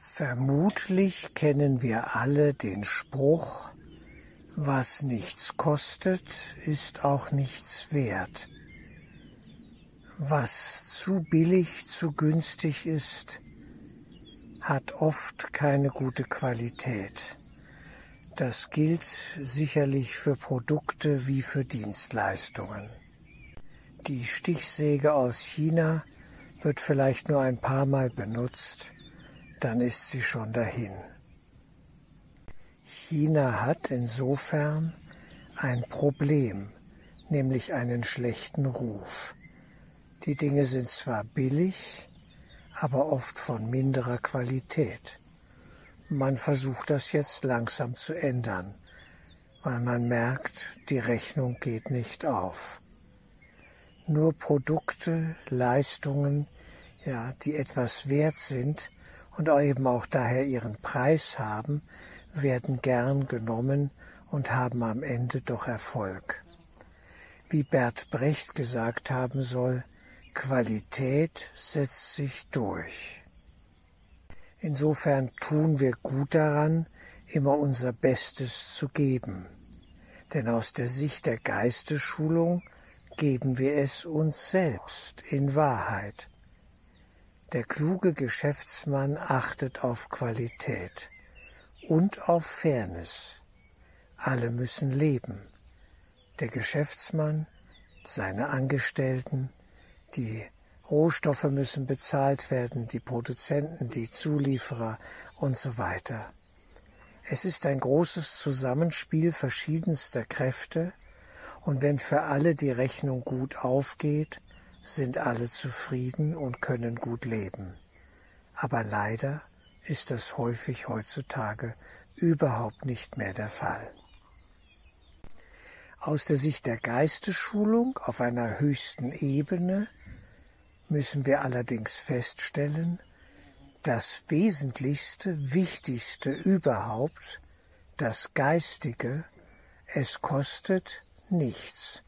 Vermutlich kennen wir alle den Spruch, was nichts kostet, ist auch nichts wert. Was zu billig, zu günstig ist, hat oft keine gute Qualität. Das gilt sicherlich für Produkte wie für Dienstleistungen. Die Stichsäge aus China wird vielleicht nur ein paar Mal benutzt, dann ist sie schon dahin. China hat insofern ein Problem, nämlich einen schlechten Ruf. Die Dinge sind zwar billig, aber oft von minderer Qualität. Man versucht das jetzt langsam zu ändern, weil man merkt, die Rechnung geht nicht auf. Nur Produkte, Leistungen, ja, die etwas wert sind und eben auch daher ihren Preis haben, werden gern genommen und haben am Ende doch Erfolg. Wie Bert Brecht gesagt haben soll, Qualität setzt sich durch. Insofern tun wir gut daran, immer unser Bestes zu geben. Denn aus der Sicht der Geistesschulung geben wir es uns selbst in Wahrheit. Der kluge Geschäftsmann achtet auf Qualität und auf Fairness. Alle müssen leben. Der Geschäftsmann, seine Angestellten, die Rohstoffe müssen bezahlt werden, die Produzenten, die Zulieferer und so weiter. Es ist ein großes Zusammenspiel verschiedenster Kräfte, und wenn für alle die Rechnung gut aufgeht, sind alle zufrieden und können gut leben. Aber leider ist das häufig heutzutage überhaupt nicht mehr der Fall. Aus der Sicht der Geistesschulung auf einer höchsten Ebene müssen wir allerdings feststellen, das Wesentlichste, Wichtigste überhaupt, das Geistige, es kostet nichts.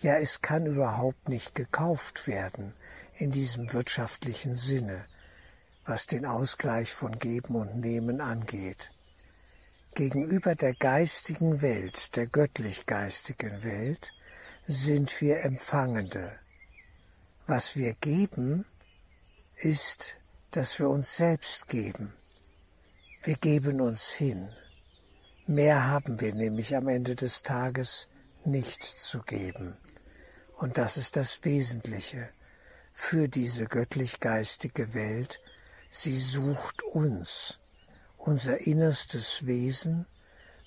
Ja, es kann überhaupt nicht gekauft werden in diesem wirtschaftlichen Sinne, was den Ausgleich von Geben und Nehmen angeht. Gegenüber der geistigen Welt, der göttlich geistigen Welt, sind wir Empfangende, was wir geben, ist, dass wir uns selbst geben. Wir geben uns hin. Mehr haben wir nämlich am Ende des Tages nicht zu geben. Und das ist das Wesentliche für diese göttlich-geistige Welt. Sie sucht uns, unser innerstes Wesen,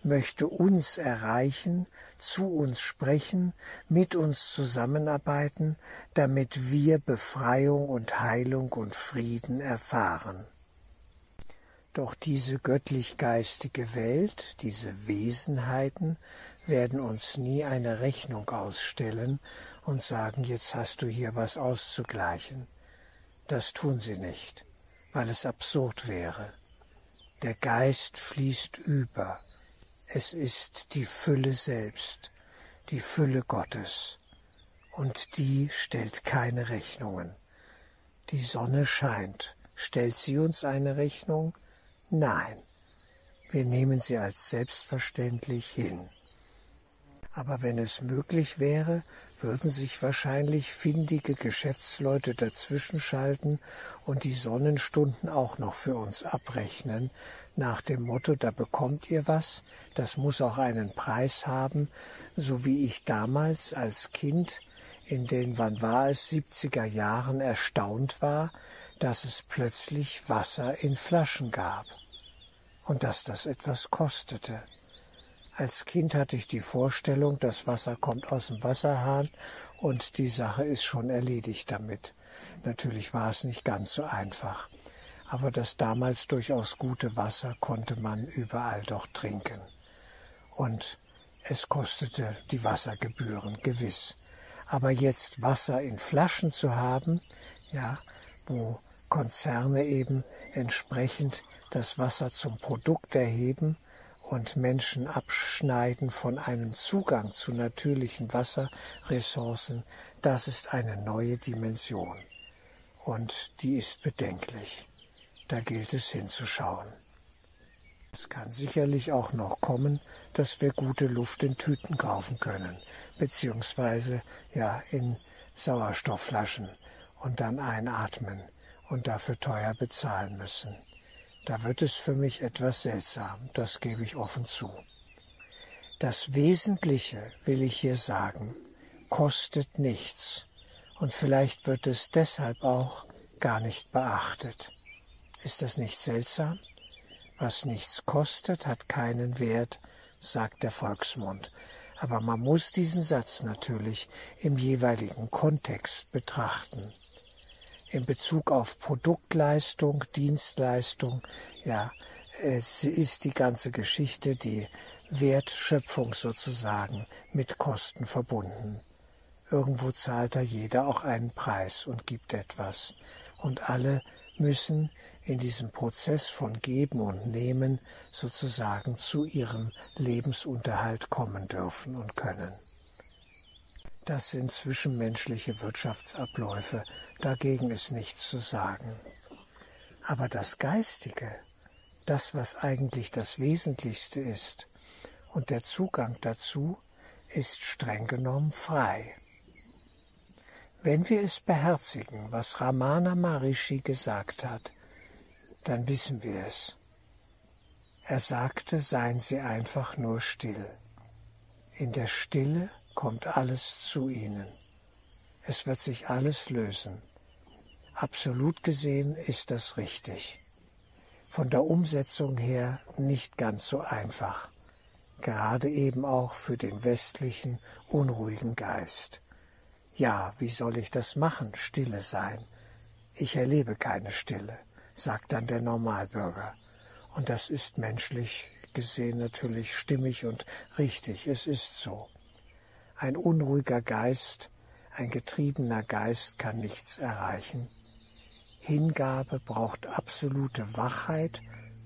möchte uns erreichen, zu uns sprechen, mit uns zusammenarbeiten, damit wir Befreiung und Heilung und Frieden erfahren. Doch diese göttlich-geistige Welt, diese Wesenheiten werden uns nie eine Rechnung ausstellen und sagen, jetzt hast du hier was auszugleichen. Das tun sie nicht, weil es absurd wäre. Der Geist fließt über, es ist die Fülle selbst, die Fülle Gottes, und die stellt keine Rechnungen. Die Sonne scheint. Stellt sie uns eine Rechnung? Nein. Wir nehmen sie als selbstverständlich hin. Aber wenn es möglich wäre, würden sich wahrscheinlich findige Geschäftsleute dazwischenschalten und die Sonnenstunden auch noch für uns abrechnen, nach dem Motto, da bekommt ihr was, das muss auch einen Preis haben, so wie ich damals als Kind in den, wann war es, 70er Jahren erstaunt war, dass es plötzlich Wasser in Flaschen gab und dass das etwas kostete. Als Kind hatte ich die Vorstellung, das Wasser kommt aus dem Wasserhahn und die Sache ist schon erledigt damit. Natürlich war es nicht ganz so einfach, aber das damals durchaus gute Wasser konnte man überall doch trinken. Und es kostete die Wassergebühren gewiss. Aber jetzt Wasser in Flaschen zu haben, ja, wo Konzerne eben entsprechend das Wasser zum Produkt erheben und Menschen abschneiden von einem Zugang zu natürlichen Wasserressourcen, das ist eine neue Dimension. Und die ist bedenklich. da gilt es hinzuschauen. Es kann sicherlich auch noch kommen, dass wir gute Luft in Tüten kaufen können, beziehungsweise ja in Sauerstoffflaschen und dann einatmen und dafür teuer bezahlen müssen. Da wird es für mich etwas seltsam, das gebe ich offen zu. Das Wesentliche, will ich hier sagen, kostet nichts und vielleicht wird es deshalb auch gar nicht beachtet. Ist das nicht seltsam? Was nichts kostet, hat keinen Wert, sagt der Volksmund. Aber man muss diesen Satz natürlich im jeweiligen Kontext betrachten. In Bezug auf Produktleistung, Dienstleistung, ja, es ist die ganze Geschichte, die Wertschöpfung sozusagen mit Kosten verbunden. Irgendwo zahlt da jeder auch einen Preis und gibt etwas. Und alle müssen in diesem Prozess von Geben und Nehmen sozusagen zu ihrem Lebensunterhalt kommen dürfen und können. Das sind zwischenmenschliche Wirtschaftsabläufe, dagegen ist nichts zu sagen. Aber das Geistige, das, was eigentlich das Wesentlichste ist, und der Zugang dazu ist streng genommen frei. Wenn wir es beherzigen, was Ramana Maharishi gesagt hat, dann wissen wir es. Er sagte, seien Sie einfach nur still. In der Stille kommt alles zu Ihnen. Es wird sich alles lösen. Absolut gesehen ist das richtig. Von der Umsetzung her nicht ganz so einfach, gerade eben auch für den westlichen unruhigen Geist. Ja, wie soll ich das machen, stille sein? Ich erlebe keine Stille sagt dann der Normalbürger. Und das ist menschlich gesehen natürlich stimmig und richtig. Es ist so. Ein unruhiger Geist, ein getriebener Geist kann nichts erreichen. Hingabe braucht absolute Wachheit,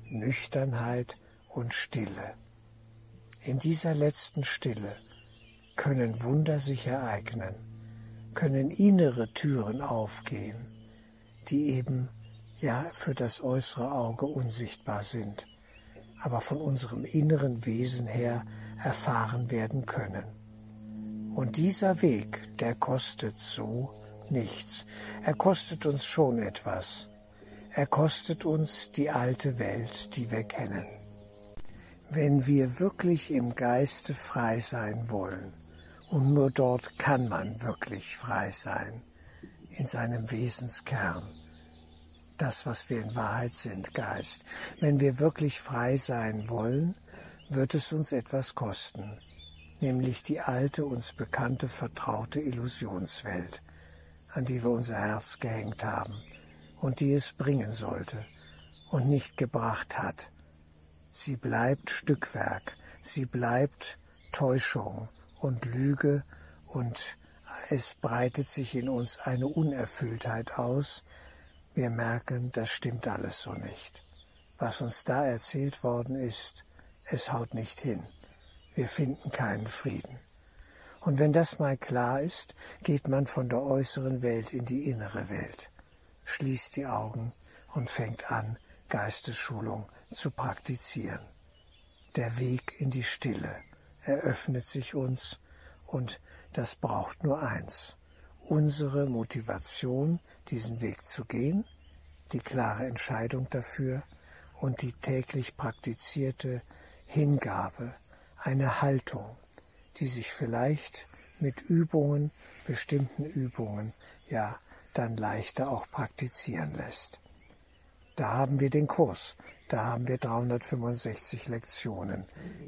Nüchternheit und Stille. In dieser letzten Stille können Wunder sich ereignen, können innere Türen aufgehen, die eben ja für das äußere Auge unsichtbar sind, aber von unserem inneren Wesen her erfahren werden können. Und dieser Weg, der kostet so nichts. Er kostet uns schon etwas. Er kostet uns die alte Welt, die wir kennen. Wenn wir wirklich im Geiste frei sein wollen, und nur dort kann man wirklich frei sein, in seinem Wesenskern, das, was wir in Wahrheit sind, Geist. Wenn wir wirklich frei sein wollen, wird es uns etwas kosten, nämlich die alte, uns bekannte, vertraute Illusionswelt, an die wir unser Herz gehängt haben und die es bringen sollte und nicht gebracht hat. Sie bleibt Stückwerk, sie bleibt Täuschung und Lüge und es breitet sich in uns eine Unerfülltheit aus, wir merken, das stimmt alles so nicht. Was uns da erzählt worden ist, es haut nicht hin. Wir finden keinen Frieden. Und wenn das mal klar ist, geht man von der äußeren Welt in die innere Welt, schließt die Augen und fängt an, Geistesschulung zu praktizieren. Der Weg in die Stille eröffnet sich uns und das braucht nur eins, unsere Motivation, diesen Weg zu gehen, die klare Entscheidung dafür und die täglich praktizierte Hingabe, eine Haltung, die sich vielleicht mit Übungen, bestimmten Übungen, ja, dann leichter auch praktizieren lässt. Da haben wir den Kurs, da haben wir 365 Lektionen,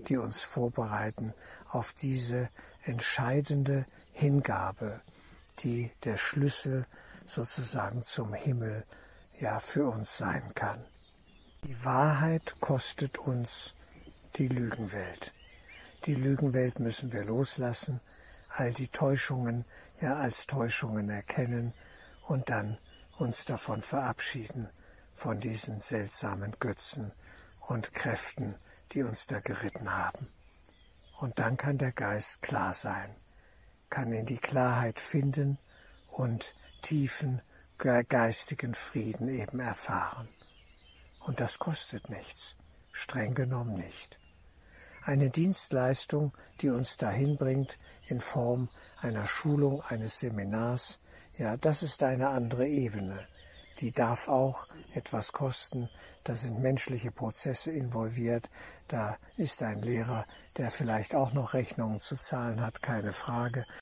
die uns vorbereiten auf diese entscheidende Hingabe, die der Schlüssel sozusagen zum Himmel ja für uns sein kann. Die Wahrheit kostet uns die Lügenwelt. Die Lügenwelt müssen wir loslassen, all die Täuschungen ja als Täuschungen erkennen und dann uns davon verabschieden, von diesen seltsamen Götzen und Kräften, die uns da geritten haben. Und dann kann der Geist klar sein, kann in die Klarheit finden und tiefen geistigen Frieden eben erfahren. Und das kostet nichts, streng genommen nicht. Eine Dienstleistung, die uns dahin bringt in Form einer Schulung, eines Seminars, ja, das ist eine andere Ebene. Die darf auch etwas kosten. Da sind menschliche Prozesse involviert. Da ist ein Lehrer, der vielleicht auch noch Rechnungen zu zahlen hat, keine Frage.